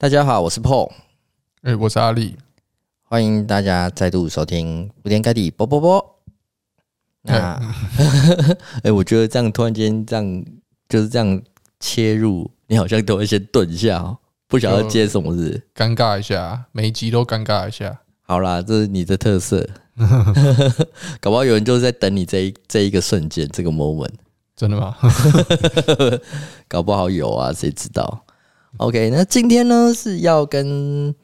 大家好，我是 Paul，哎、欸，我是阿力，欢迎大家再度收听铺天盖地波波波。那，哎、欸，我觉得这样突然间这样就是这样切入，你好像都会先顿一下哦，不晓得接什么字尴尬一下，每一集都尴尬一下。好啦，这是你的特色，搞不好有人就是在等你这一这一个瞬间，这个 moment，真的吗？搞不好有啊，谁知道？OK，那今天呢是要跟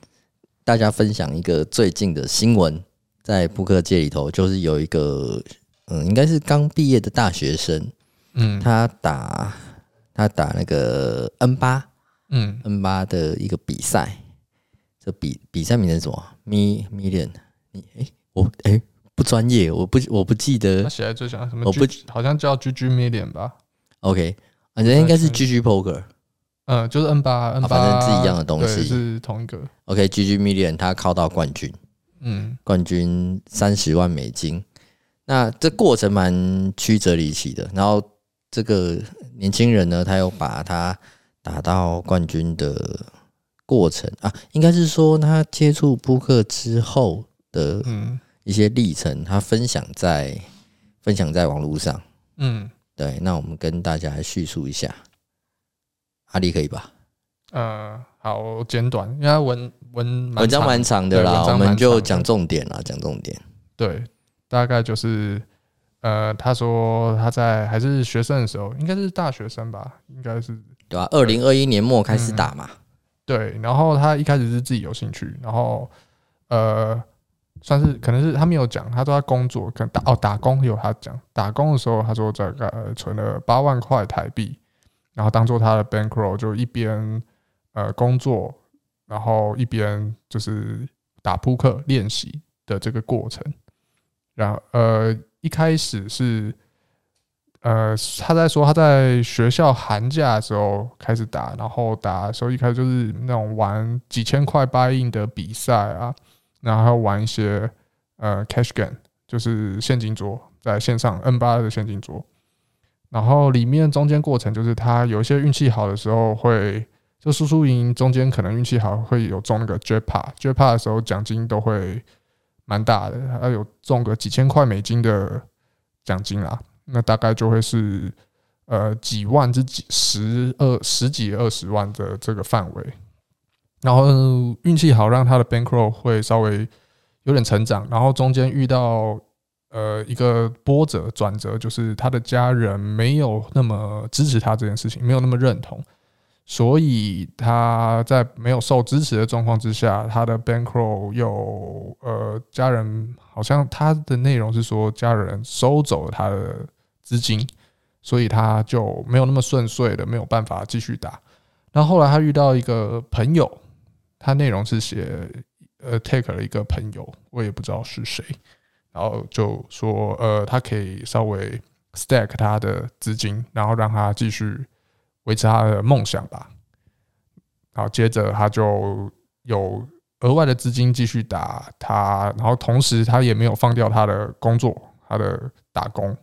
大家分享一个最近的新闻，在扑克界里头，就是有一个嗯，应该是刚毕业的大学生，嗯，他打他打那个 N 八，嗯，N 八的一个比赛，这比比赛名称是什么？Mi Million？你哎，我哎不专业，我不我不记得。他写在最上什么？我不好像叫 GG Million 吧？OK，反正应该是 GG Poker。嗯，就是 N 八，N 八，反正是一样的东西，是同一个。OK，GG Million 他靠到冠军，嗯，冠军三十万美金。那这过程蛮曲折离奇的。然后这个年轻人呢，他又把他打到冠军的过程啊，应该是说他接触扑克之后的一些历程，他分享在分享在网络上。嗯，对，那我们跟大家来叙述一下。阿力可以吧？呃，好，简短，因为文文文章蛮长的啦，我们就讲重点啦，讲重点。对，大概就是，呃，他说他在还是学生的时候，应该是大学生吧，应该是对吧？二零二一年末开始打嘛、嗯。对，然后他一开始是自己有兴趣，然后呃，算是可能是他没有讲，他说他工作可能打哦打工有他讲，打工的时候他说大概存了八万块台币。然后当做他的 bankroll，就一边呃工作，然后一边就是打扑克练习的这个过程。然后呃一开始是呃他在说他在学校寒假的时候开始打，然后打的时候一开始就是那种玩几千块 buy in 的比赛啊，然后还玩一些呃 cash game，就是现金桌，在线上 N 八的现金桌。然后里面中间过程就是他有一些运气好的时候会就输输赢赢，中间可能运气好会有中那个 jackpot，jackpot 的时候奖金都会蛮大的，还有中个几千块美金的奖金啦，那大概就会是呃几万至几十二十几二十万的这个范围。然后运气好让他的 bankroll 会稍微有点成长，然后中间遇到。呃，一个波折转折，就是他的家人没有那么支持他这件事情，没有那么认同，所以他在没有受支持的状况之下，他的 bankroll 又呃，家人好像他的内容是说家人收走了他的资金，所以他就没有那么顺遂的，没有办法继续打。然后后来他遇到一个朋友，他内容是写呃 take 了一个朋友，我也不知道是谁。然后就说，呃，他可以稍微 stack 他的资金，然后让他继续维持他的梦想吧。然后接着他就有额外的资金继续打他，然后同时他也没有放掉他的工作，他的打工，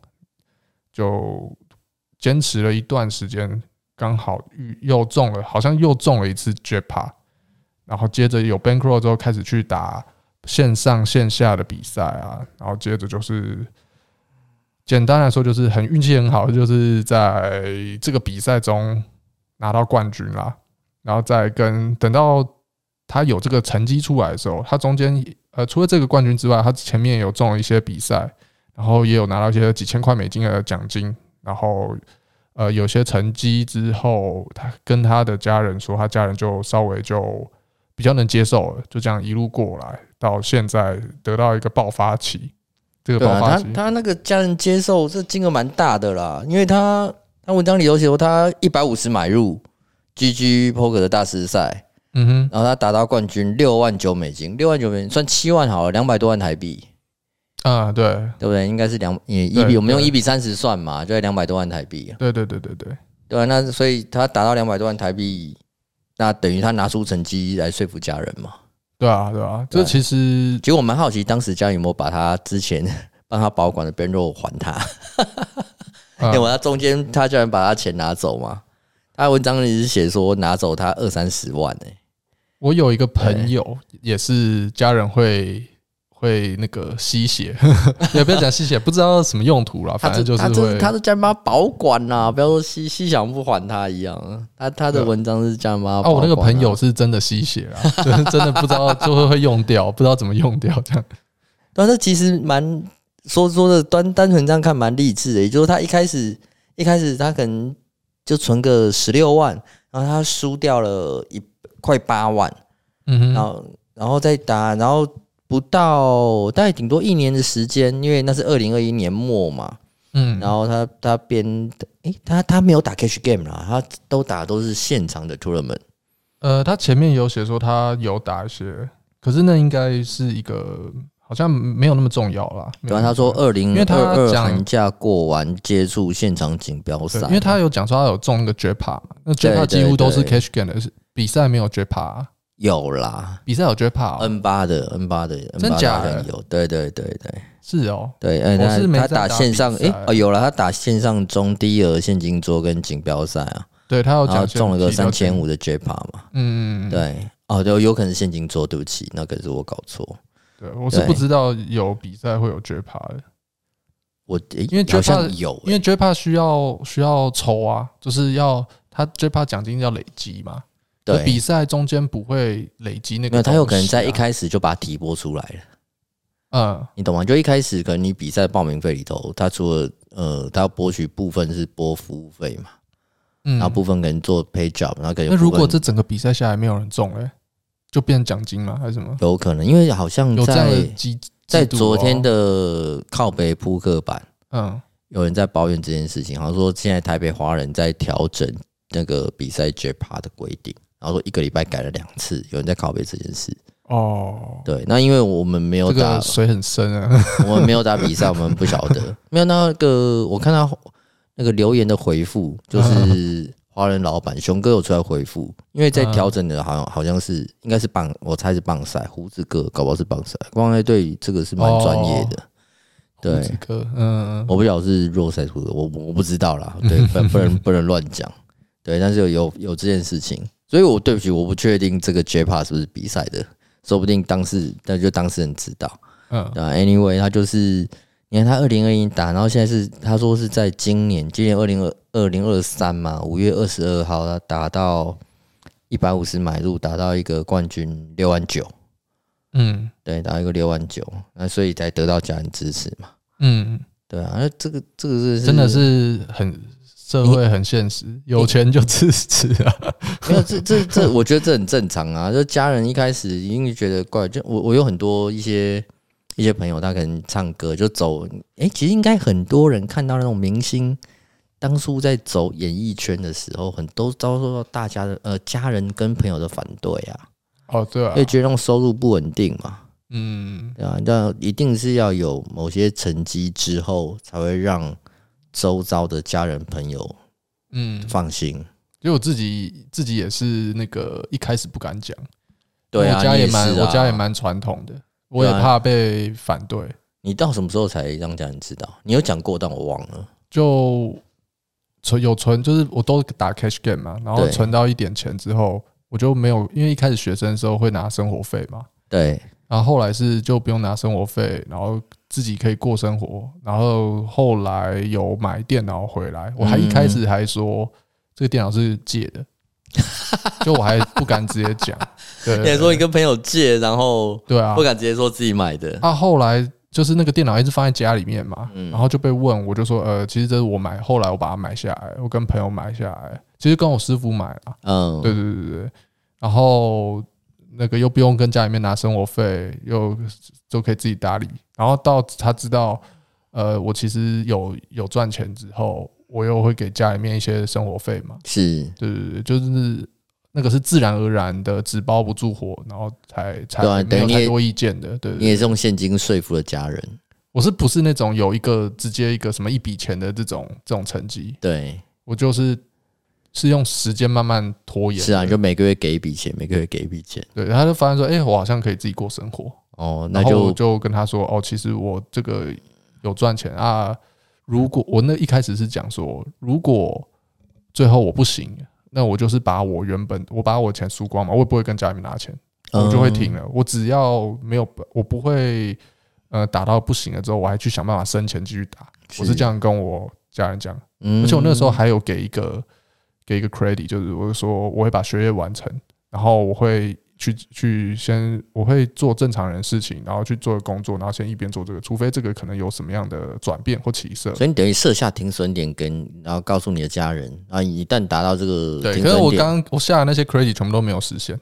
就坚持了一段时间，刚好又中了，好像又中了一次 jackpot，然后接着有 bankroll 之后开始去打。线上线下的比赛啊，然后接着就是，简单来说就是很运气很好，就是在这个比赛中拿到冠军啦。然后再跟等到他有这个成绩出来的时候，他中间呃除了这个冠军之外，他前面有中了一些比赛，然后也有拿到一些几千块美金的奖金。然后呃有些成绩之后，他跟他的家人说，他家人就稍微就比较能接受了，就这样一路过来。到现在得到一个爆发期，这个爆发期，他他那个家人接受这金额蛮大的啦，因为他他文章里头写说他一百五十买入 GG Poker 的大师赛，嗯哼，然后他达到冠军六万九美金，六万九美金算七万好了，两百多万台币。啊，对。对不对？应该是两也一比我们用一比三十算嘛，就在两百多万台币，对对对对对。对啊，那所以他达到两百多万台币，那等于他拿出成绩来说服家人嘛。对啊，对啊，这其实其实我蛮好奇，当时家里有没有把他之前 帮他保管的 bankroll 还他？因为他中间他居然把他钱拿走嘛？他文章里是写说拿走他二三十万呢、欸。我有一个朋友，也是家人会会那个吸血，也不要讲吸血，不知道什么用途啦，反正就是会，他是家人帮他保管呐，不要说吸吸想不还他一样。他他的文章是家人帮他保管。哦，我那个朋友是真的吸血啊，就是真的不知道就会会用掉，不知道怎么用掉这样。但是其实蛮说说的单单纯这样看蛮励志的，也就是他一开始一开始他可能就存个十六万，然后他输掉了一快八万，嗯，然后然后再打，然后不到大概顶多一年的时间，因为那是二零二一年末嘛，嗯，然后他他边诶他他没有打 cash game 啦，他都打都是现场的 tournament，呃，他前面有写说他有打一些，可是那应该是一个。好像没有那么重要啦。对啊，他说二零二二寒假过完接触现场锦标赛，因为他有讲说他有中那个 Jackpot，那 Jackpot 几乎都是 Cash Game 的是，比赛没有 Jackpot。有啦，比赛有 Jackpot。N 八的 N 八的，真假的有？对对对对，是哦。对，他打线上，哎哦有了，他打线上中低额现金桌跟锦标赛啊。对他有讲中了个三千五的 Jackpot 嘛？嗯，对哦，就有可能现金桌，对不起，那可是我搞错。对，我是不知道有比赛会有 Jackpot 的。我因为 Jackpot 有，因为 Jackpot 需要需要抽啊，就是要他 Jackpot 奖金要累积嘛。对，比赛中间不会累积那个，那他有可能在一开始就把它提拨出来了。嗯，你懂吗？就一开始可能你比赛报名费里头，他除了呃，他要拨取部分是拨服务费嘛，嗯，然后部分可能做 pay job，然后可能那如果这整个比赛下来没有人中嘞？就变奖金吗？还是什么？有可能，因为好像在在昨天的靠北扑克版，嗯，有人在抱怨这件事情，好像说现在台北华人在调整那个比赛 Jackpot 的规定，然后说一个礼拜改了两次，有人在拷贝这件事。哦，对，那因为我们没有打水很深啊，我们没有打比赛，我们不晓得。没有那个，我看到那个留言的回复就是。华人老板熊哥有出来回复，因为在调整的，好像好像是应该是棒，我猜是棒赛，胡子哥搞不好是棒赛，光来对这个是蛮专业的。对，胡子哥，嗯，我不晓得是弱赛出的，我我不知道啦，对，不不能不能乱讲，对，但是有有有这件事情，所以我对不起，我不确定这个 Jackpot 是不是比赛的，说不定当事那就当事人知道，嗯，对，Anyway，他就是。你看他二零二一打，然后现在是他说是在今年，今年二零二二零二三嘛，五月二十二号他打到一百五十买入，打到一个冠军六万九，嗯，对，打一个六万九，那所以才得到家人支持嘛，嗯，对啊，那这个这个是真的是很社会很现实，有钱就支持啊，没有这这 这，我觉得这很正常啊，就家人一开始一定觉得怪，就我我有很多一些。一些朋友他可能唱歌就走，哎，其实应该很多人看到那种明星当初在走演艺圈的时候，很都遭受到大家的呃家人跟朋友的反对啊。哦，对啊，因为觉得那种收入不稳定嘛。嗯，对啊，那一定是要有某些成绩之后，才会让周遭的家人朋友嗯放心。因为我自己自己也是那个一开始不敢讲，对啊，我家也蛮、啊、我家也蛮传统的。我也怕被反对。你到什么时候才让家人知道？你有讲过，但我忘了。就存有存，就是我都打 cash game 嘛，然后存到一点钱之后，我就没有，因为一开始学生的时候会拿生活费嘛。对。然后后来是就不用拿生活费，然后自己可以过生活。然后后来有买电脑回来，我还一开始还说这个电脑是借的。就我还不敢直接讲，对，你说你跟朋友借，然后对啊，不敢直接说自己买的。啊，后来就是那个电脑一直放在家里面嘛，然后就被问，我就说呃，其实这是我买，后来我把它买下来，我跟朋友买下来，其实跟我师傅买了，嗯，对对对对，然后那个又不用跟家里面拿生活费，又就可以自己打理，然后到他知道，呃，我其实有有赚钱之后。我又会给家里面一些生活费嘛，是，对对对，就是那个是自然而然的，纸包不住火，然后才才没有太多意见的。对，你也是用现金说服了家人。我是不是那种有一个直接一个什么一笔钱的这种这种成绩？对，我就是是用时间慢慢拖延。是啊，就每个月给一笔钱，每个月给一笔钱。对，他就发现说，哎，我好像可以自己过生活。哦，那就就跟他说，哦，其实我这个有赚钱啊。如果我那一开始是讲说，如果最后我不行，那我就是把我原本我把我钱输光嘛，我也不会跟家里面拿钱，我就会停了。我只要没有，我不会呃打到不行了之后，我还去想办法生钱继续打。我是这样跟我家人讲，而且我那个时候还有给一个给一个 credit，就是我说我会把学业完成，然后我会。去去先，我会做正常人事情，然后去做工作，然后先一边做这个，除非这个可能有什么样的转变或起色。所以你等于设下停损点，跟然后告诉你的家人，然后一旦达到这个，对，可是我刚刚我下的那些 credit 全部都没有实现，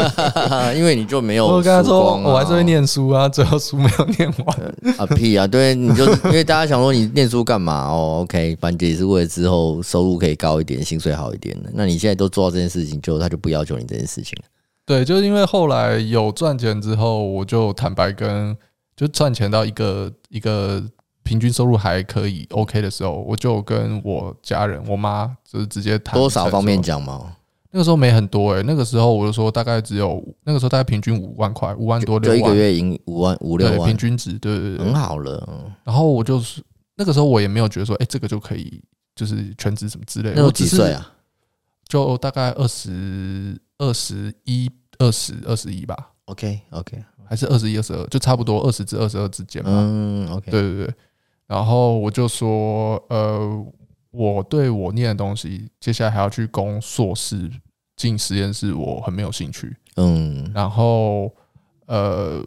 因为你就没有、啊。我跟他说我还是会念书啊，最后书没有念完啊屁啊！对，你就因为大家想说你念书干嘛哦？OK，反正也是为了之后收入可以高一点，薪水好一点的。那你现在都做到这件事情，就他就不要求你这件事情了。对，就是因为后来有赚钱之后，我就坦白跟就赚钱到一个一个平均收入还可以 OK 的时候，我就跟我家人，我妈就是直接谈。多少方面讲嘛？那个时候没很多诶、欸，那个时候我就说大概只有那个时候大概平均五万块，五万多六万，就一个月赢五万五六万，平均值对对对，很好了。然后我就是那个时候我也没有觉得说，哎，这个就可以就是全职什么之类的。那我几岁啊？就大概二十。二十一、二十、二十一吧。OK OK，还是二十一、二十二，就差不多二十至二十二之间吧。嗯，OK，对对对。然后我就说，呃，我对我念的东西，接下来还要去攻硕士进实验室，我很没有兴趣。嗯。然后，呃，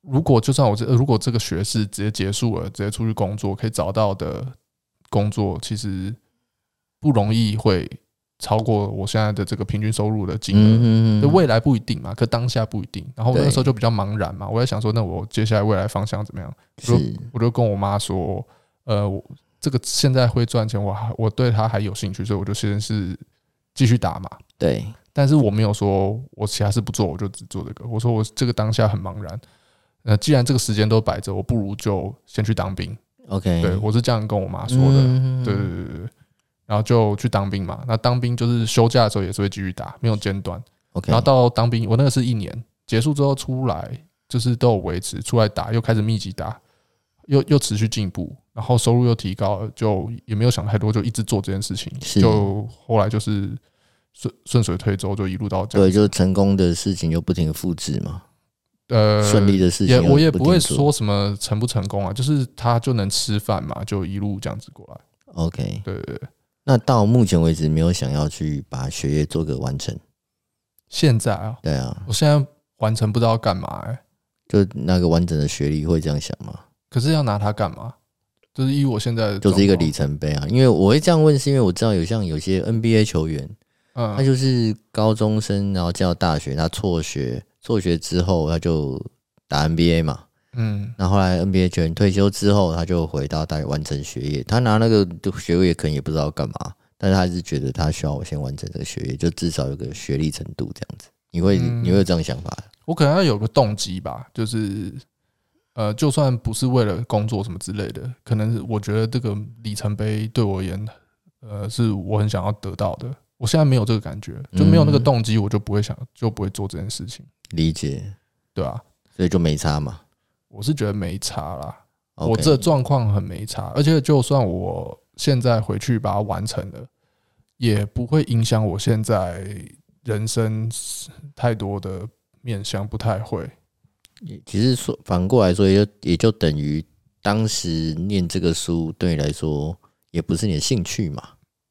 如果就算我这如果这个学士直接结束了，直接出去工作，可以找到的工作，其实不容易会。超过我现在的这个平均收入的金额，就未来不一定嘛，可当下不一定。然后那时候就比较茫然嘛，我在想说，那我接下来未来方向怎么样？我就我就跟我妈说，呃，我这个现在会赚钱，我还我对他还有兴趣，所以我就先是继续打嘛。对，但是我没有说我其他事不做，我就只做这个。我说我这个当下很茫然，那既然这个时间都摆着，我不如就先去当兵。OK，对我是这样跟我妈说的。对对对对。然后就去当兵嘛，那当兵就是休假的时候也是会继续打，没有间断。然后到当兵，我那个是一年结束之后出来，就是都有维持，出来打又开始密集打，又又持续进步，然后收入又提高了，就也没有想太多，就一直做这件事情。就后来就是顺顺水推舟，就一路到这样。对，就成功的事情就不停的复制嘛。呃，顺利的事情也我也不会说什么成不成功啊，就是他就能吃饭嘛，就一路这样子过来。OK，对对对。那到目前为止没有想要去把学业做个完成。现在啊，对啊，我现在完成不知道干嘛哎、欸，就那个完整的学历会这样想吗？可是要拿它干嘛？就是以我现在就是一个里程碑啊。因为我会这样问，是因为我知道有像有些 NBA 球员，嗯，他就是高中生，然后进到大学，他辍学，辍学之后他就打 NBA 嘛。嗯，那后，来 NBA 球员退休之后，他就回到大学完成学业。他拿那个学位可能也不知道干嘛，但是他还是觉得他需要我先完成这个学业，就至少有个学历程度这样子。你会、嗯、你会有这样想法？我可能要有个动机吧，就是呃，就算不是为了工作什么之类的，可能是我觉得这个里程碑对我而言，呃，是我很想要得到的。我现在没有这个感觉，就没有那个动机，我就不会想，就不会做这件事情。理解，对啊，所以就没差嘛。我是觉得没差啦，我这状况很没差，而且就算我现在回去把它完成了，也不会影响我现在人生太多的面向，不太会。其实说反过来说，也就也就等于当时念这个书对你来说也不是你的兴趣嘛。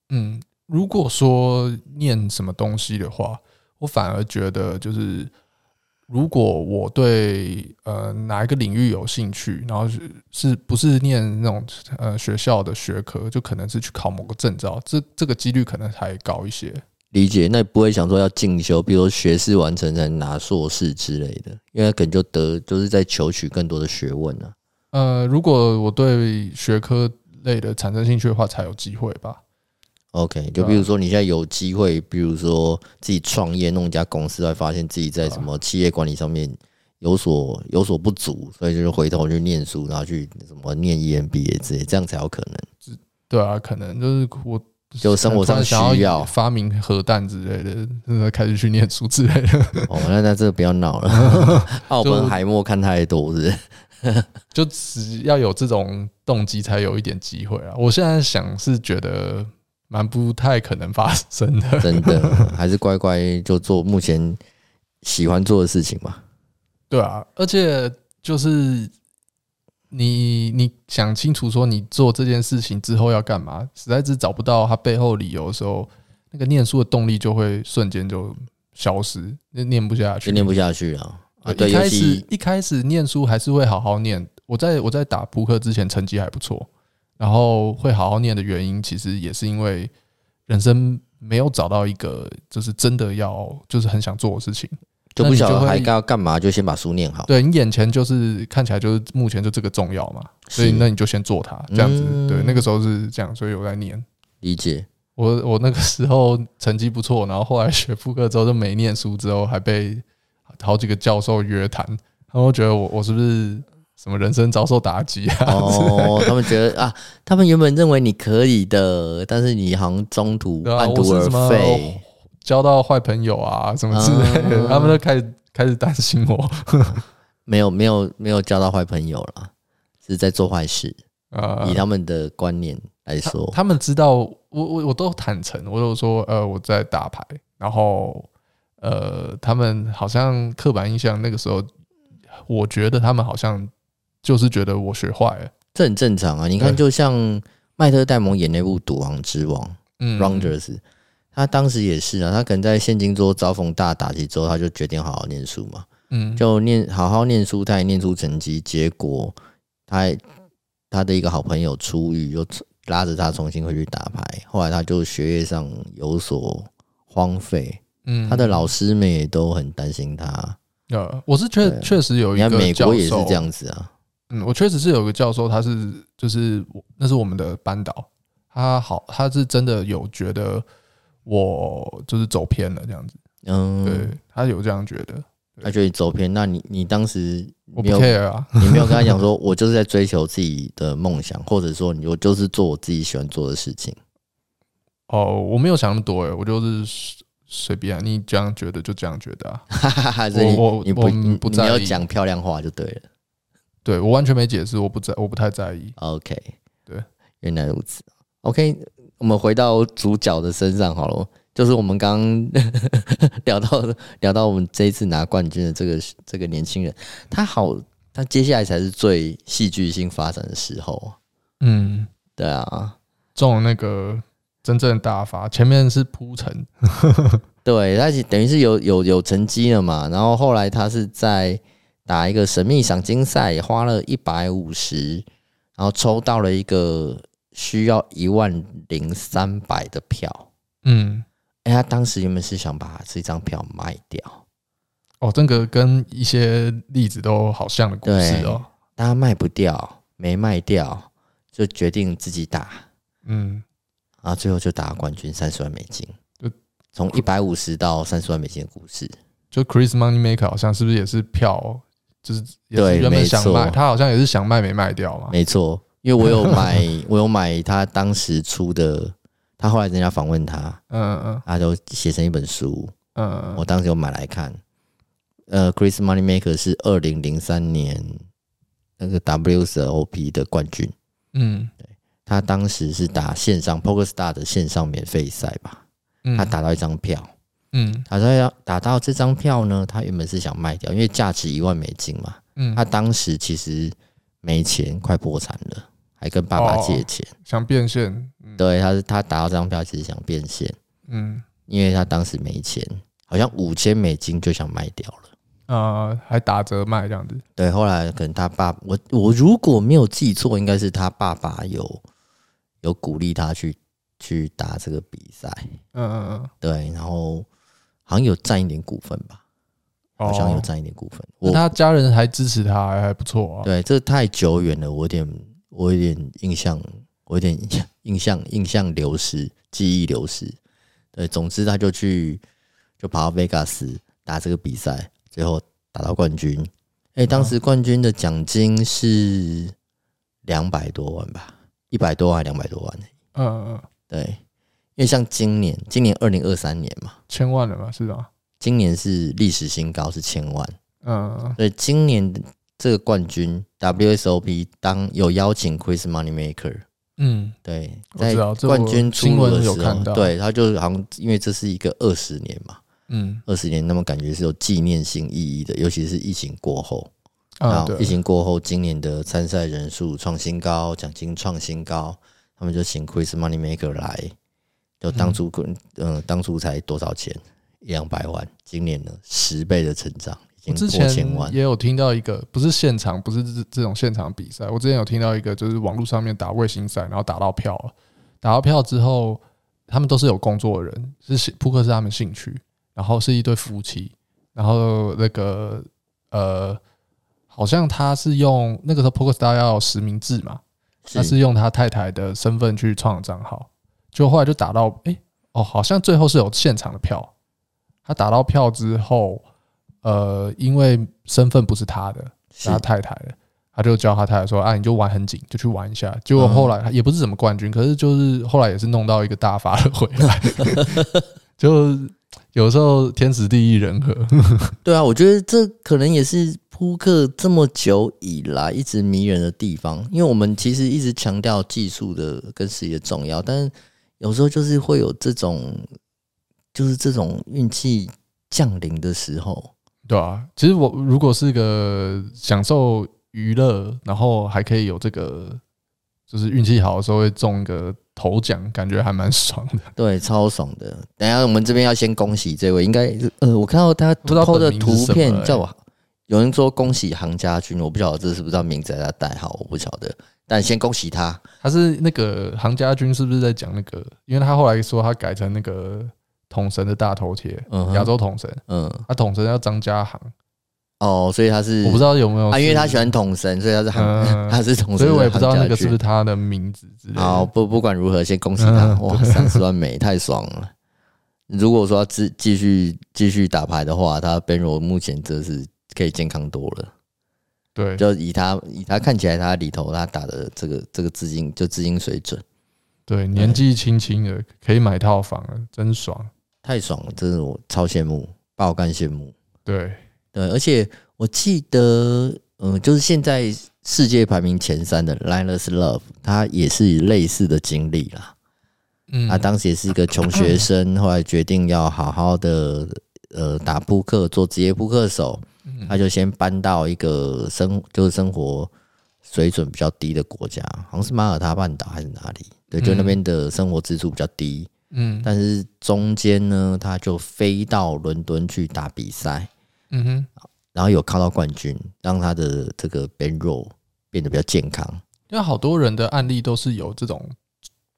嗯，如果说念什么东西的话，我反而觉得就是。如果我对呃哪一个领域有兴趣，然后是是不是念那种呃学校的学科，就可能是去考某个证照，这这个几率可能还高一些。理解，那不会想说要进修，比如说学士完成再拿硕士之类的，因为可能就得就是在求取更多的学问呢、啊。呃，如果我对学科类的产生兴趣的话，才有机会吧。OK，就比如说你现在有机会，比如说自己创业弄一家公司，会发现自己在什么企业管理上面有所有所不足，所以就是回头去念书，然后去什么念 EMBA 之类，这样才有可能。对啊，可能就是我就生活上需要发明核弹之类的，开始去念书之类的。哦，那那这个不要闹了，奥本海默看太多是？就只要有这种动机，才有一点机会啊。我现在想是觉得。蛮不太可能发生的。真的，还是乖乖就做目前喜欢做的事情吧。对啊，而且就是你你想清楚说你做这件事情之后要干嘛，实在是找不到它背后理由的时候，那个念书的动力就会瞬间就消失，就念不下去，念不下去啊。啊，对，一开始一开始念书还是会好好念。我在我在打扑克之前成绩还不错，然后会好好念的原因，其实也是因为人生没有找到一个就是真的要就是很想做的事情，就不晓得还该要干嘛，就先把书念好。对，你眼前就是看起来就是目前就这个重要嘛，所以那你就先做它这样子。对，那个时候是这样，所以我在念。理解。我我那个时候成绩不错，然后后来学副课之后就没念书，之后还被好几个教授约谈，他们觉得我我是不是？什么人生遭受打击啊？哦，他们觉得啊，他们原本认为你可以的，但是你好像中途半途而废，交到坏朋友啊什么之类的，他们都开始开始担心我。没有没有没有交到坏朋友了，是在做坏事啊。以他们的观念来说，他们知道我我我都坦诚，我都说呃我在打牌，然后呃他们好像刻板印象那个时候，我觉得他们好像。就是觉得我学坏了，这很正常啊。你看，就像麦特戴蒙演那部《赌王之王》嗯，Rounders，他当时也是啊。他可能在现金桌遭逢大打击之后，他就决定好好念书嘛。嗯，就念好好念书，他也念出成绩。结果他他的一个好朋友出狱，又拉着他重新回去打牌。后来他就学业上有所荒废。嗯，他的老师们也都很担心他。呃，我是确确实有一个美国也是这样子啊。嗯，我确实是有个教授，他是就是那是我们的班导，他好，他是真的有觉得我就是走偏了这样子，嗯，对，他有这样觉得，他觉得你走偏，那你你当时我不 care 啊，你没有跟他讲说，我就是在追求自己的梦想，或者说你我就是做我自己喜欢做的事情。哦，我没有想那么多诶，我就是随便，你这样觉得就这样觉得啊，我我你不你不要讲漂亮话就对了。对，我完全没解释，我不在，我不太在意。OK，对，原来如此。OK，我们回到主角的身上好了，就是我们刚刚 聊到聊到我们这一次拿冠军的这个这个年轻人，他好，他接下来才是最戏剧性发展的时候。嗯，对啊，中了那个真正大发，前面是铺陈，对，他等于是有有有成绩了嘛，然后后来他是在。打一个神秘赏金赛，花了一百五十，然后抽到了一个需要一万零三百的票。嗯，哎，他当时原本是想把这张票卖掉。哦，这个跟一些例子都好像的故事哦。但他卖不掉，没卖掉，就决定自己打。嗯，然后最后就打冠军，三十万美金。就从一百五十到三十万美金的故事。就 Chris Moneymaker 好像是不是也是票？就是对，原本想卖，他好像也是想卖没卖掉嘛。没错，因为我有买，我有买他当时出的，他后来人家访问他，嗯嗯，他就写成一本书，嗯，我当时有买来看。呃，Chris Moneymaker 是二零零三年那个 WSOP 的冠军，嗯，对，他当时是打线上 PokerStars 的线上免费赛吧，他打到一张票。嗯，他说要打到这张票呢，他原本是想卖掉，因为价值一万美金嘛。嗯，他当时其实没钱，快破产了，还跟爸爸借钱，想变现。对，他是他打到这张票，其实想变现。嗯，因为他当时没钱，好像五千美金就想卖掉了。呃，还打折卖这样子。对，后来可能他爸，我我如果没有记错，应该是他爸爸有有鼓励他去去打这个比赛。嗯嗯嗯，对，然后。好像有占一点股份吧，好像有占一点股份。哦、他家人还支持他，还还不错啊。对，这太久远了，我有点，我有点印象，我有点印象，印象，印象流失，记忆流失。对，总之他就去，就跑到 Vegas 打这个比赛，最后打到冠军。哎、欸，当时冠军的奖金是两百多万吧，一百多万，两百多万。嗯嗯嗯，对。因为像今年，今年二零二三年嘛，千万了嘛，是吧？今年是历史新高，是千万。嗯，所以今年这个冠军 WSOP 当有邀请 Chris Moneymaker 嗯，对，在冠军出炉的时候，对，他就好像因为这是一个二十年嘛，嗯，二十年，那么感觉是有纪念性意义的，尤其是疫情过后，啊，疫情过后，今年的参赛人数创新高，奖金创新高，他们就请 Chris Moneymaker 来，就当初嗯、呃，当初才多少钱，一两百万，今年呢十倍的成长。之前也有听到一个，不是现场，不是这这种现场比赛。我之前有听到一个，就是网络上面打卫星赛，然后打到票了，打到票之后，他们都是有工作的人，是扑克是他们兴趣，然后是一对夫妻，然后那个呃，好像他是用那个时候扑克 star 要实名制嘛，他是用他太太的身份去创账号，就后来就打到，哎、欸，哦，好像最后是有现场的票，他打到票之后。呃，因为身份不是他的，是他太太的，他就叫他太太说：“啊，你就玩很紧，就去玩一下。”结果后来也不是什么冠军，可是就是后来也是弄到一个大发的回来。就有时候天时地利人和。对啊，我觉得这可能也是扑克这么久以来一直迷人的地方，因为我们其实一直强调技术的跟实力的重要，但是有时候就是会有这种，就是这种运气降临的时候。对啊，其实我如果是个享受娱乐，然后还可以有这个，就是运气好的时候会中一个头奖，感觉还蛮爽的。对，超爽的。等下我们这边要先恭喜这位，应该呃，我看到他偷的图片叫我，有人说恭喜杭家军，我不晓得这是不是他名字还是代号，我不晓得。但先恭喜他，他是那个杭家军，是不是在讲那个？因为他后来说他改成那个。统神的大头贴，嗯亚洲统神，嗯，他统神叫张家航，哦，所以他是我不知道有没有啊，因为他喜欢统神，所以他是航，他是统神，所以我也不知道那个是不是他的名字之类的。好，不不管如何，先恭喜他，哇，三十万美太爽了。如果说继继续继续打牌的话，他 bankroll 目前这是可以健康多了。对，就以他以他看起来，他里头他打的这个这个资金就资金水准，对，年纪轻轻的可以买套房了，真爽。太爽了，真的我超羡慕，爆肝羡慕。对对，而且我记得，嗯，就是现在世界排名前三的 Linus Love，他也是类似的经历啦。嗯，他当时也是一个穷学生，后来决定要好好的呃打扑克，做职业扑克手。他就先搬到一个生就是生活水准比较低的国家，好像是马耳他半岛还是哪里？对，就那边的生活支出比较低。嗯，但是中间呢，他就飞到伦敦去打比赛，嗯哼，然后有靠到冠军，让他的这个 bankroll 变得比较健康。因为好多人的案例都是有这种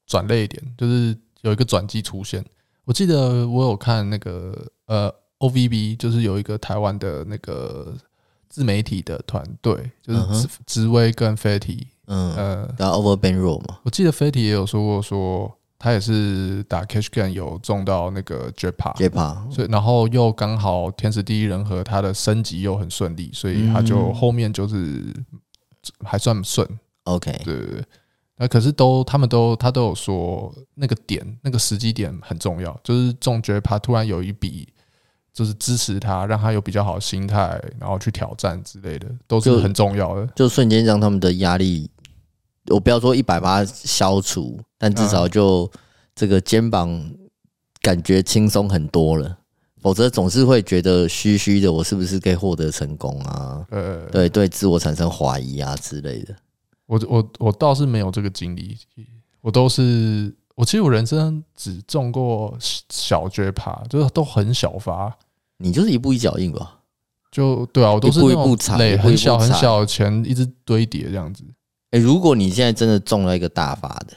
转捩点，就是有一个转机出现。我记得我有看那个呃 OVB，就是有一个台湾的那个自媒体的团队，就是紫薇跟 Fatty，嗯呃，打 over bankroll 嘛。我记得 Fatty 也有说过说。他也是打 cash game 有中到那个 jackpot，所以然后又刚好天时地利人和，他的升级又很顺利，所以他就后面就是还算顺。OK，对对对。那可是都他们都他都有说那个点那个时机点很重要，就是中 jackpot 突然有一笔就是支持他，让他有比较好的心态，然后去挑战之类的，都是很重要的，就，就瞬间让他们的压力。我不要说一百八消除，但至少就这个肩膀感觉轻松很多了。否则总是会觉得虚虚的，我是不是可以获得成功啊？呃，对对，自我产生怀疑啊之类的。我我我倒是没有这个经历，我都是我其实我人生只中过小绝趴，就是都很小发。你就是一步一脚印吧？就对啊，我都是那种累很小很小的钱一直堆叠这样子。哎，如果你现在真的中了一个大发的，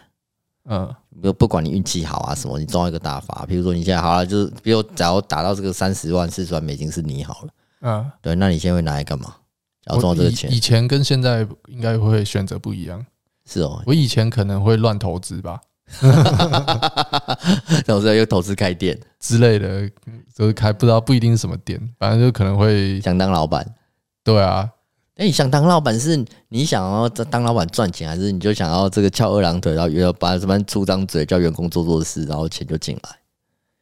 嗯，不不管你运气好啊什么，你中了一个大发，比如说你现在好了，就是比如假如打到这个三十万、四十万美金是你好了，嗯，对，那你现在会拿来干嘛？然后中了这个钱，以前跟现在应该会选择不一样。是哦，我以前可能会乱投资吧，投资又投资开店之类的，就是开不知道不一定是什么店，反正就可能会想当老板。对啊。哎，你想当老板是你想要当老板赚钱，还是你就想要这个翘二郎腿，然后要把什么出张嘴叫员工做做事，然后钱就进来？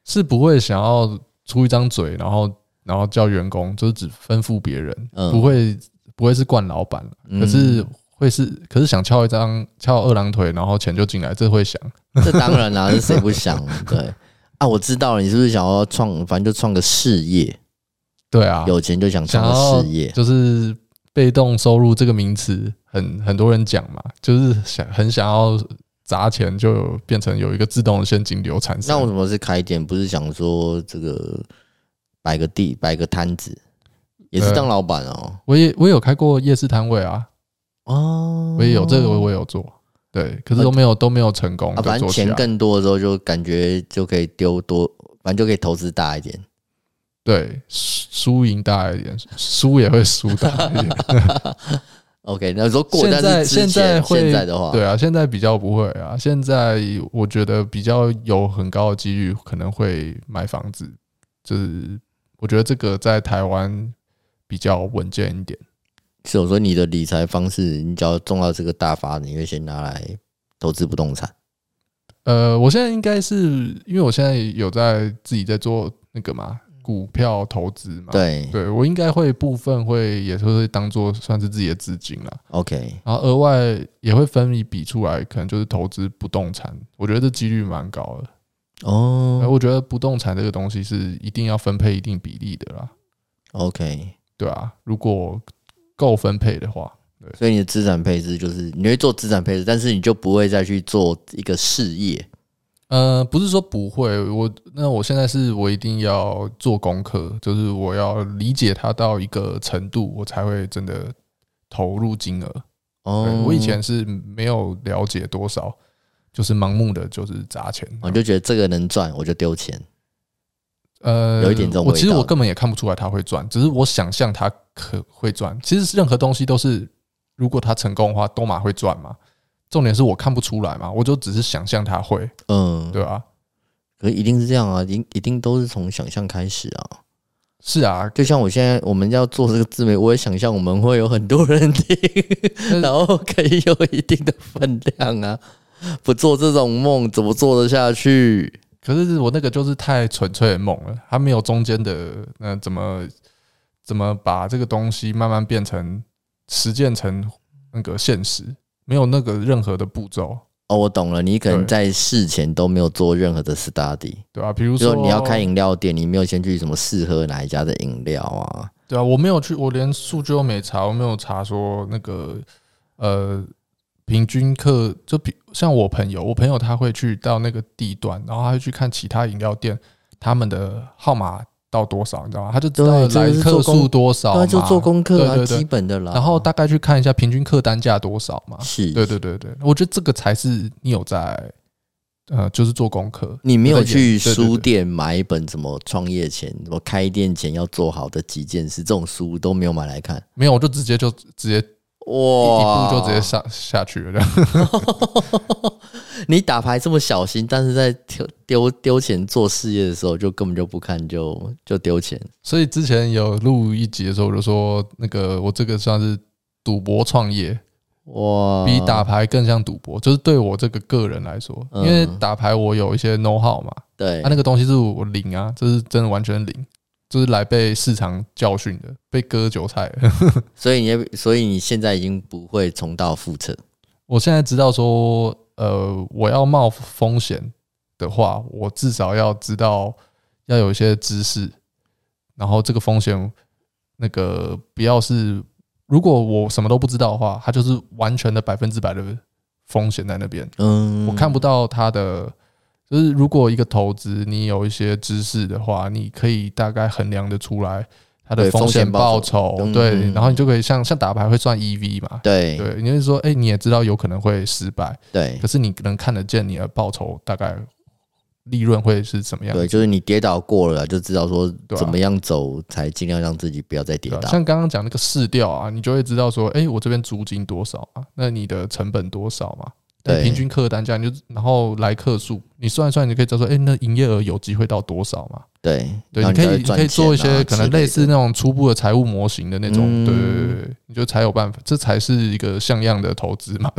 是不会想要出一张嘴，然后然后叫员工就是只吩咐别人，不会不会是惯老板，可是会是，可是想翘一张翘二郎腿，然后钱就进来，这会想。这当然啦、啊，是谁不想？对啊，我知道了，你是不是想要创，反正就创个事业？对啊，有钱就想创个事业，就是被动收入这个名词，很很多人讲嘛，就是想很想要砸钱，就变成有一个自动的现金流产生。那为什么是开店？不是想说这个摆个地，摆个摊子，也是当老板哦。我也我也有开过夜市摊位啊。哦，我也有这个，我也有做，对，可是都没有都没有成功。反正钱更多的时候，就感觉就可以丢多，反正就可以投资大一点。对，输赢大一点，输也会输大一点。OK，那说过，现在现在会现在的话，对啊，现在比较不会啊。现在我觉得比较有很高的几率可能会买房子，就是我觉得这个在台湾比较稳健一点。是我说你的理财方式，你只要中到这个大发，你会先拿来投资不动产。呃，我现在应该是因为我现在有在自己在做那个嘛，股票投资嘛。对，对我应该会部分会也是会当做算是自己的资金了。OK，然后额外也会分一笔出来，可能就是投资不动产。我觉得这几率蛮高的。哦，我觉得不动产这个东西是一定要分配一定比例的啦。OK，对啊，如果够分配的话，对，所以你的资产配置就是你会做资产配置，但是你就不会再去做一个事业。呃，不是说不会，我那我现在是我一定要做功课，就是我要理解它到一个程度，我才会真的投入金额。哦，我以前是没有了解多少，就是盲目的就是砸钱，我就觉得这个能赚，我就丢钱。呃，有一点这种，我其实我根本也看不出来它会赚，只是我想象它可会赚。其实任何东西都是，如果它成功的话，都马会赚嘛。重点是我看不出来嘛，我就只是想象它会，嗯，对吧？可一定是这样啊，一一定都是从想象开始啊。是啊，就像我现在我们要做这个自媒，我也想象我们会有很多人听，然后可以有一定的分量啊。不做这种梦，怎么做得下去？可是我那个就是太纯粹的梦了，它没有中间的那怎么怎么把这个东西慢慢变成实践成那个现实，没有那个任何的步骤。哦，我懂了，你可能在事前都没有做任何的 study，对啊，比如说你要开饮料店，你没有先去什么试喝哪一家的饮料啊？对啊，我没有去，我连数据都没查，我没有查说那个呃。平均客就比像我朋友，我朋友他会去到那个地段，然后他会去看其他饮料店他们的号码到多少，你知道吗？他就知道来客数多少嘛，就做功课啊，基本的啦。然后大概去看一下平均客单价多少嘛。是，对对对对，我觉得这个才是你有在呃，就是做功课。你没有去书店买一本什么创业前、什么开店前要做好的几件事，这种书都没有买来看。没有，我就直接就直接。哇！一步就直接下下去了，这样。你打牌这么小心，但是在丢丢丢钱做事业的时候，就根本就不看，就就丢钱。所以之前有录一集的时候，我就说那个我这个算是赌博创业，哇，比打牌更像赌博。就是对我这个个人来说，因为打牌我有一些 know how 嘛，对，他那个东西是我零啊，这是真的完全零。就是来被市场教训的，被割韭菜。所以你，所以你现在已经不会重蹈覆辙。我现在知道说，呃，我要冒风险的话，我至少要知道要有一些知识，然后这个风险，那个不要是，如果我什么都不知道的话，它就是完全的百分之百的风险在那边。嗯，我看不到它的。就是如果一个投资你有一些知识的话，你可以大概衡量的出来它的风险报酬，对，然后你就可以像像打牌会算 EV 嘛，对对，你就是说，哎，你也知道有可能会失败，对，可是你能看得见你的报酬大概利润会是怎么样？对，就是你跌倒过了就知道说怎么样走才尽量让自己不要再跌倒。像刚刚讲那个市调啊，你就会知道说，哎，我这边租金多少啊？那你的成本多少嘛？对，平均客单价，你就然后来客数，你算一算，你可以知道说，哎，那营业额有机会到多少嘛？对，对，你可以你可以做一些可能类似那种初步的财务模型的那种，对对对，你就才有办法，这才是一个像样的投资嘛，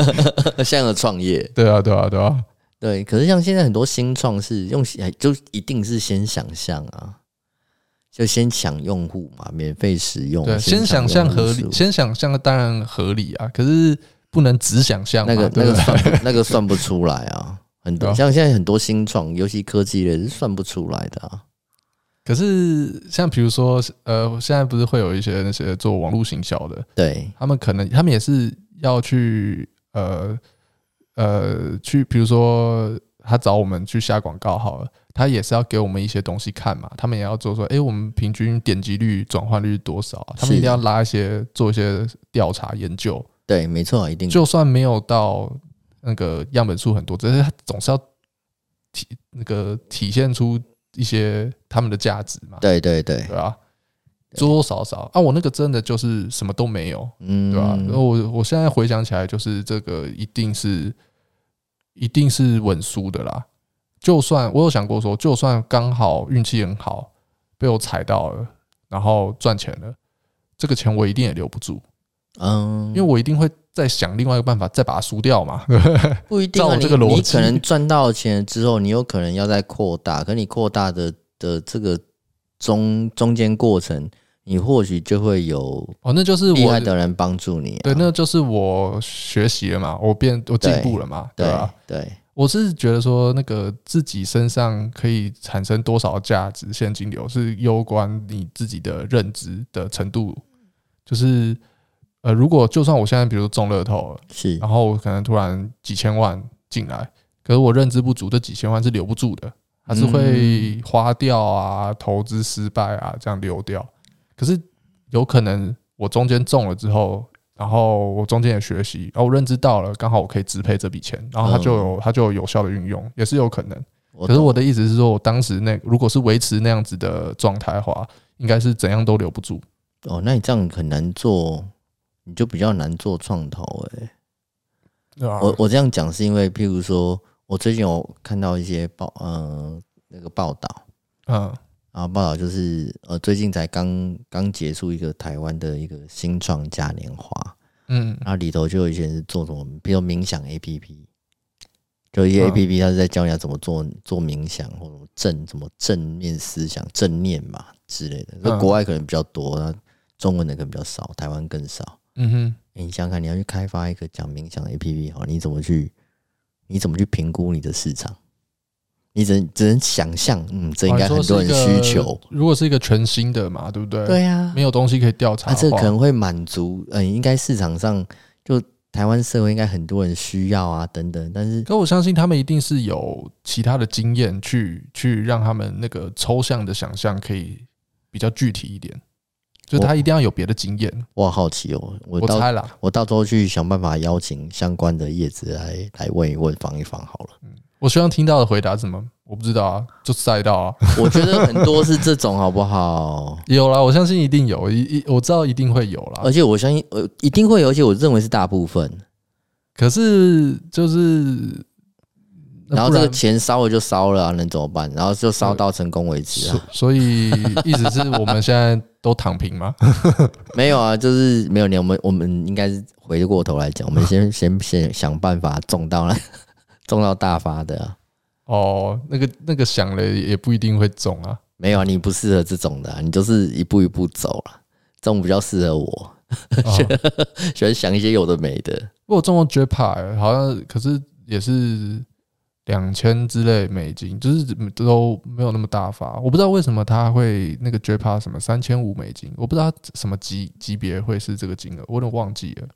像样的创业，对啊，对啊，对啊，对。可是像现在很多新创是用就一定是先想象啊。就先抢用户嘛，免费使用。对，先想象合理，先想象当然合理啊，可是不能只想象那个那个算不那个算不出来啊，很多像现在很多新创，尤其科技类是算不出来的啊。可是像比如说，呃，现在不是会有一些那些做网络行销的，对，他们可能他们也是要去呃呃去，比如说他找我们去下广告好了。他也是要给我们一些东西看嘛，他们也要做说，哎、欸，我们平均点击率、转换率多少？他们一定要拉一些做一些调查研究。对，没错，一定。就算没有到那个样本数很多，只是他总是要体那个体现出一些他们的价值嘛。对对对，对吧？多多少少啊，我那个真的就是什么都没有，嗯，对吧？然后我我现在回想起来，就是这个一定是一定是稳输的啦。就算我有想过说，就算刚好运气很好，被我踩到了，然后赚钱了，这个钱我一定也留不住，嗯，因为我一定会再想另外一个办法，再把它输掉嘛。不一定啊，这个逻辑，你可能赚到钱之后，你有可能要再扩大，可你扩大的的这个中中间过程，你或许就会有哦，那就是厉害的人帮助你，对，那就是我学习了嘛，我变我进步了嘛，对吧？对。我是觉得说，那个自己身上可以产生多少价值现金流，是攸关你自己的认知的程度。就是，呃，如果就算我现在比如中乐透了，是，然后可能突然几千万进来，可是我认知不足，这几千万是留不住的，还是会花掉啊，投资失败啊，这样流掉。可是有可能我中间中了之后。然后我中间也学习，然后我认知到了，刚好我可以支配这笔钱，然后它就有它就有有效的运用，也是有可能。可是我的意思是说，我当时那如果是维持那样子的状态的话，应该是怎样都留不住。哦，那你这样很难做，你就比较难做创投哎。对啊。我我这样讲是因为，譬如说我最近有看到一些报，呃，那个报道，嗯。然后报道就是，呃，最近才刚刚结束一个台湾的一个新创嘉年华，嗯，然后里头就有一些人是做什么，比如冥想 APP，就一些 APP，它是在教你要怎么做做冥想或者正什么正面思想、正念嘛之类的。那国外可能比较多，那中文的可能比较少，台湾更少。嗯哼，你想想看，你要去开发一个讲冥想的 APP，好，你怎么去？你怎么去评估你的市场？你只能只能想象，嗯，这应该很多人需求。如果是一个全新的嘛，对不对？对呀，没有东西可以调查，这可能会满足，嗯，应该市场上就台湾社会应该很多人需要啊，等等。但是，可我相信他们一定是有其他的经验去去让他们那个抽象的想象可以比较具体一点，就他一定要有别的经验。我好奇哦，我猜了，我到时候去想办法邀请相关的叶子来来问一问，访一访好了。嗯。我希望听到的回答是什么？我不知道啊，就赛道啊。我觉得很多是这种，好不好？有啦，我相信一定有，一一我知道一定会有啦。而且我相信，呃，一定会有，而且我认为是大部分。可是就是，然后这个钱烧了就烧了啊，能怎么办？然后就烧到成功为止啊。所以意思是我们现在都躺平吗？没有啊，就是没有你。我们我们应该是回过头来讲，我们先 先先想办法中到了。中到大发的、啊、哦，那个那个想了也不一定会中啊。没有啊，你不适合这种的、啊，你就是一步一步走了。这种比较适合我，喜欢想一些有的没的。不过中了 Jackpot 好像可是也是两千之类美金，就是都没有那么大发。我不知道为什么他会那个 Jackpot 什么三千五美金，我不知道什么级级别会是这个金额，我都忘记了。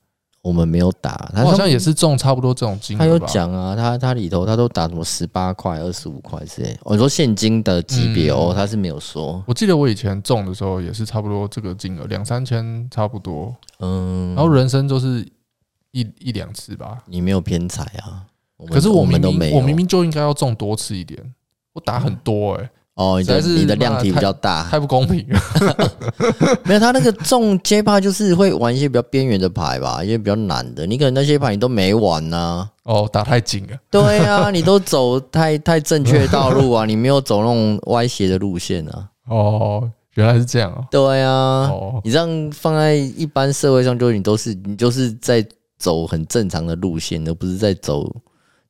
我们没有打，他好像也是中差不多这种金额。他有讲啊，他他里头他都打什么十八块、二十五块之类。我说现金的级别哦，他是没有说。我记得我以前中的时候也是差不多这个金额，两三千差不多。嗯，然后人生就是一一两次吧。你没有偏财啊？可是我明明我明明就应该要中多次一点，我打很多哎。哦，你的你的量体比较大，太不公平了。没有，他那个中街霸就是会玩一些比较边缘的牌吧，一些比较难的。你可能那些牌你都没玩呢、啊。哦，打太紧了。对啊，你都走太太正确的道路啊，你没有走那种歪斜的路线啊。哦，原来是这样啊。对啊，哦、你这样放在一般社会上，就你都是你就是在走很正常的路线，而不是在走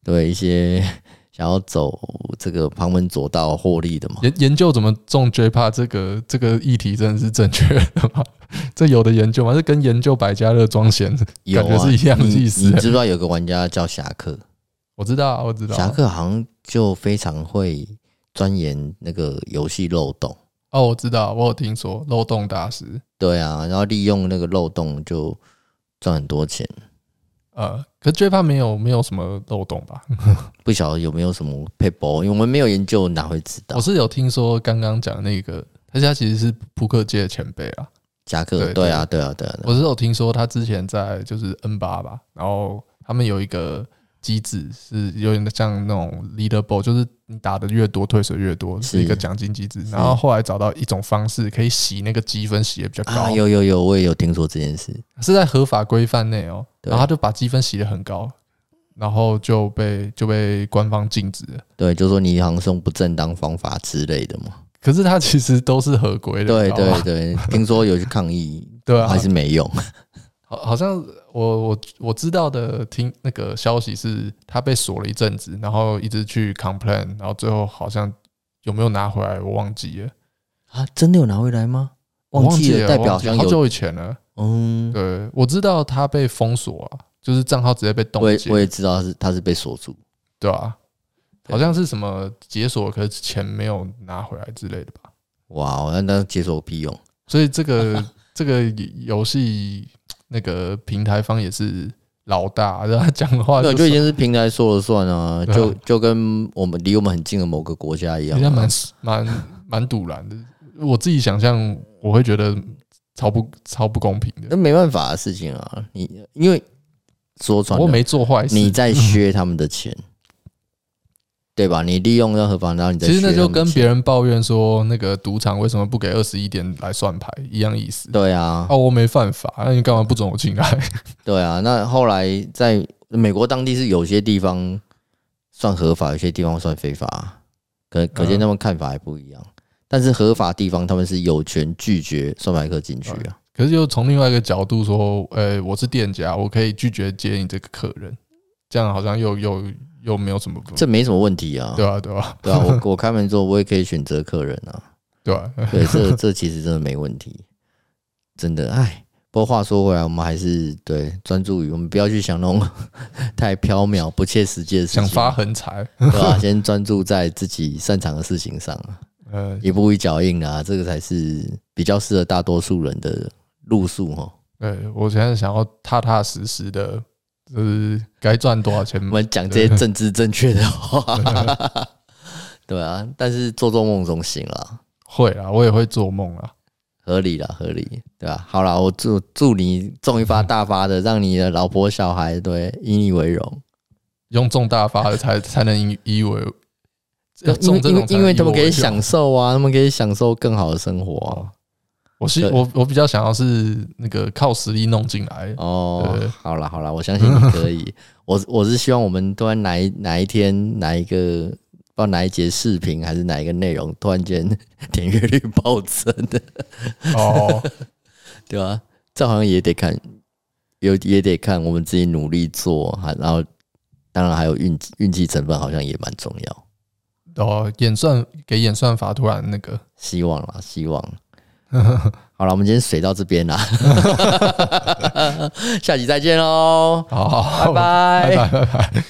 对一些。想要走这个旁门左道获利的嘛。研研究怎么种 J-Pod 这个这个议题真的是正确的吗？这有的研究吗？这跟研究百家乐装闲 感觉是一样的意思。你知不知道有个玩家叫侠客？我知道，我知道。侠客好像就非常会钻研那个游戏漏洞。哦，我知道，我有听说漏洞大师。对啊，然后利用那个漏洞就赚很多钱。呃，可是 J-Pod 没有没有什么漏洞吧？不晓得有没有什么配包，因为我们没有研究，哪会知道？我是有听说刚刚讲那个，他家其实是扑克界的前辈啊。侠客，对，对啊，对啊，对啊。我是有听说他之前在就是 N 八吧，然后他们有一个。机制是有点像那种 leaderboard，就是你打的越多，退水越多，是一个奖金机制。然后后来找到一种方式，可以洗那个积分，洗的比较高。有有有，我也有听说这件事，是在合法规范内哦。然后他就把积分洗的很高，然后就被就被官方禁止了。对，就说你好像是用不正当方法之类的嘛。可是他其实都是合规的。对 对对，听说有去抗议，对啊，还是没用。好，好像。我我我知道的听那个消息是，他被锁了一阵子，然后一直去 complain，然后最后好像有没有拿回来，我忘记了啊，真的有拿回来吗？忘记了，代表好久以前了。嗯，对，我知道他被封锁啊，就是账号直接被冻结。我也知道是他是被锁住，对啊，好像是什么解锁，可是钱没有拿回来之类的吧？哇，那那解锁有屁用？所以这个这个游戏。那个平台方也是老大，然后他讲话，对，就已经是平台说了算啊，就就跟我们离我们很近的某个国家一样，蛮蛮蛮堵然的。我自己想象，我会觉得超不超不公平的。那没办法的事情啊，你因为说穿了，我没做坏事，你在削他们的钱。对吧？你利用任何方法，你其实那就跟别人抱怨说，那个赌场为什么不给二十一点来算牌一样意思。对啊，哦，我没犯法，那你干嘛不准我进来？对啊，那后来在美国当地是有些地方算合法，有些地方算非法，可可见他们看法还不一样。但是合法地方他们是有权拒绝算牌客进去啊。可是又从另外一个角度说，呃，我是店家，我可以拒绝接你这个客人，这样好像又又。又没有什么，这没什么问题啊。对啊，对啊，对啊。我我开门之后，我也可以选择客人啊。对啊，对，这这其实真的没问题，真的。哎，不过话说回来，我们还是对专注于我们不要去想那种 太缥缈、不切实际的事情，想发横财，对吧？先专注在自己擅长的事情上啊。呃，一步一脚印啊，这个才是比较适合大多数人的路数哈。对，我现在想要踏踏实实的。就是该赚多少钱？我们讲这些政治正确的话，对啊。但是做做梦总行了，会啊，我也会做梦啊，合理啦，合理，对吧？好啦，我祝祝你中一发大发的，让你的老婆小孩对以你为荣，用中大发的才才能以以为，因为因为因为他们可以享受啊，他们可以享受更好的生活啊。我是我我比较想要是那个靠实力弄进来哦。好了好了，我相信你可以。我我是希望我们突然哪一哪一天哪一个不知道哪一节视频还是哪一个内容，突然间 点阅率暴增的哦，对吧？这好像也得看，有也得看我们自己努力做，然后当然还有运运气成分，好像也蛮重要。哦，演算给演算法突然那个希望啦，希望。好了，我们今天水到这边啦，下集再见喽！好，拜拜，拜拜，拜拜。